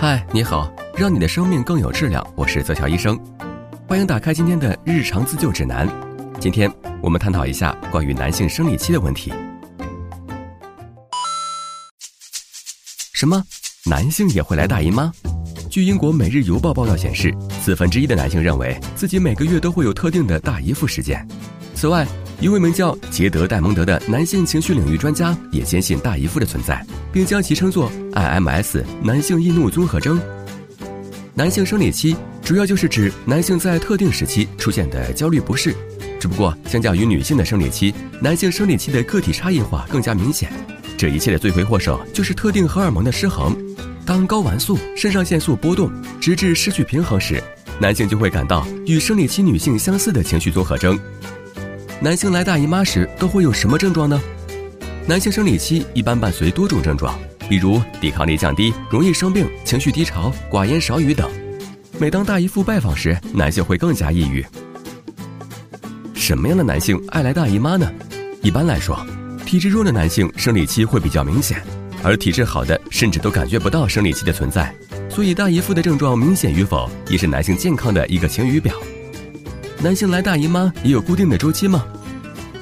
嗨，你好，让你的生命更有质量，我是泽乔医生，欢迎打开今天的日常自救指南。今天我们探讨一下关于男性生理期的问题。什么？男性也会来大姨妈？据英国《每日邮报》报道显示，四分之一的男性认为自己每个月都会有特定的大姨夫时间。此外，一位名叫杰德·戴蒙德的男性情绪领域专家也坚信大姨夫的存在，并将其称作 IMS 男性易怒综合征。男性生理期主要就是指男性在特定时期出现的焦虑不适，只不过相较于女性的生理期，男性生理期的个体差异化更加明显。这一切的罪魁祸首就是特定荷尔蒙的失衡。当睾丸素、肾上腺素波动，直至失去平衡时，男性就会感到与生理期女性相似的情绪综合征。男性来大姨妈时都会有什么症状呢？男性生理期一般伴随多种症状，比如抵抗力降低、容易生病、情绪低潮、寡言少语等。每当大姨夫拜访时，男性会更加抑郁。什么样的男性爱来大姨妈呢？一般来说，体质弱的男性生理期会比较明显，而体质好的甚至都感觉不到生理期的存在。所以大姨夫的症状明显与否，也是男性健康的一个晴雨表。男性来大姨妈也有固定的周期吗？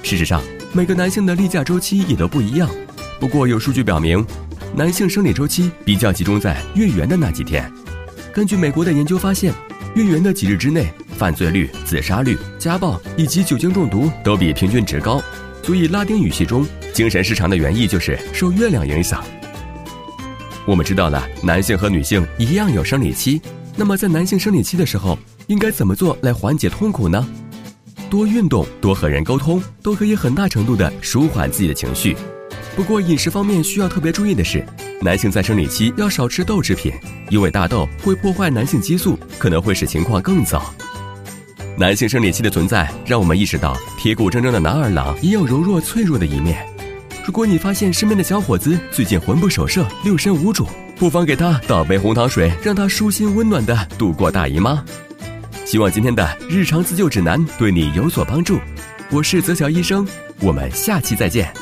事实上，每个男性的例假周期也都不一样。不过有数据表明，男性生理周期比较集中在月圆的那几天。根据美国的研究发现，月圆的几日之内，犯罪率、自杀率、家暴以及酒精中毒都比平均值高。所以拉丁语系中“精神失常”的原意就是受月亮影响。我们知道了，男性和女性一样有生理期。那么在男性生理期的时候，应该怎么做来缓解痛苦呢？多运动，多和人沟通，都可以很大程度的舒缓自己的情绪。不过饮食方面需要特别注意的是，男性在生理期要少吃豆制品，因为大豆会破坏男性激素，可能会使情况更糟。男性生理期的存在，让我们意识到铁骨铮铮的男儿郎也有柔弱脆弱的一面。如果你发现身边的小伙子最近魂不守舍、六神无主，不妨给他倒杯红糖水，让他舒心温暖的度过大姨妈。希望今天的日常自救指南对你有所帮助。我是泽桥医生，我们下期再见。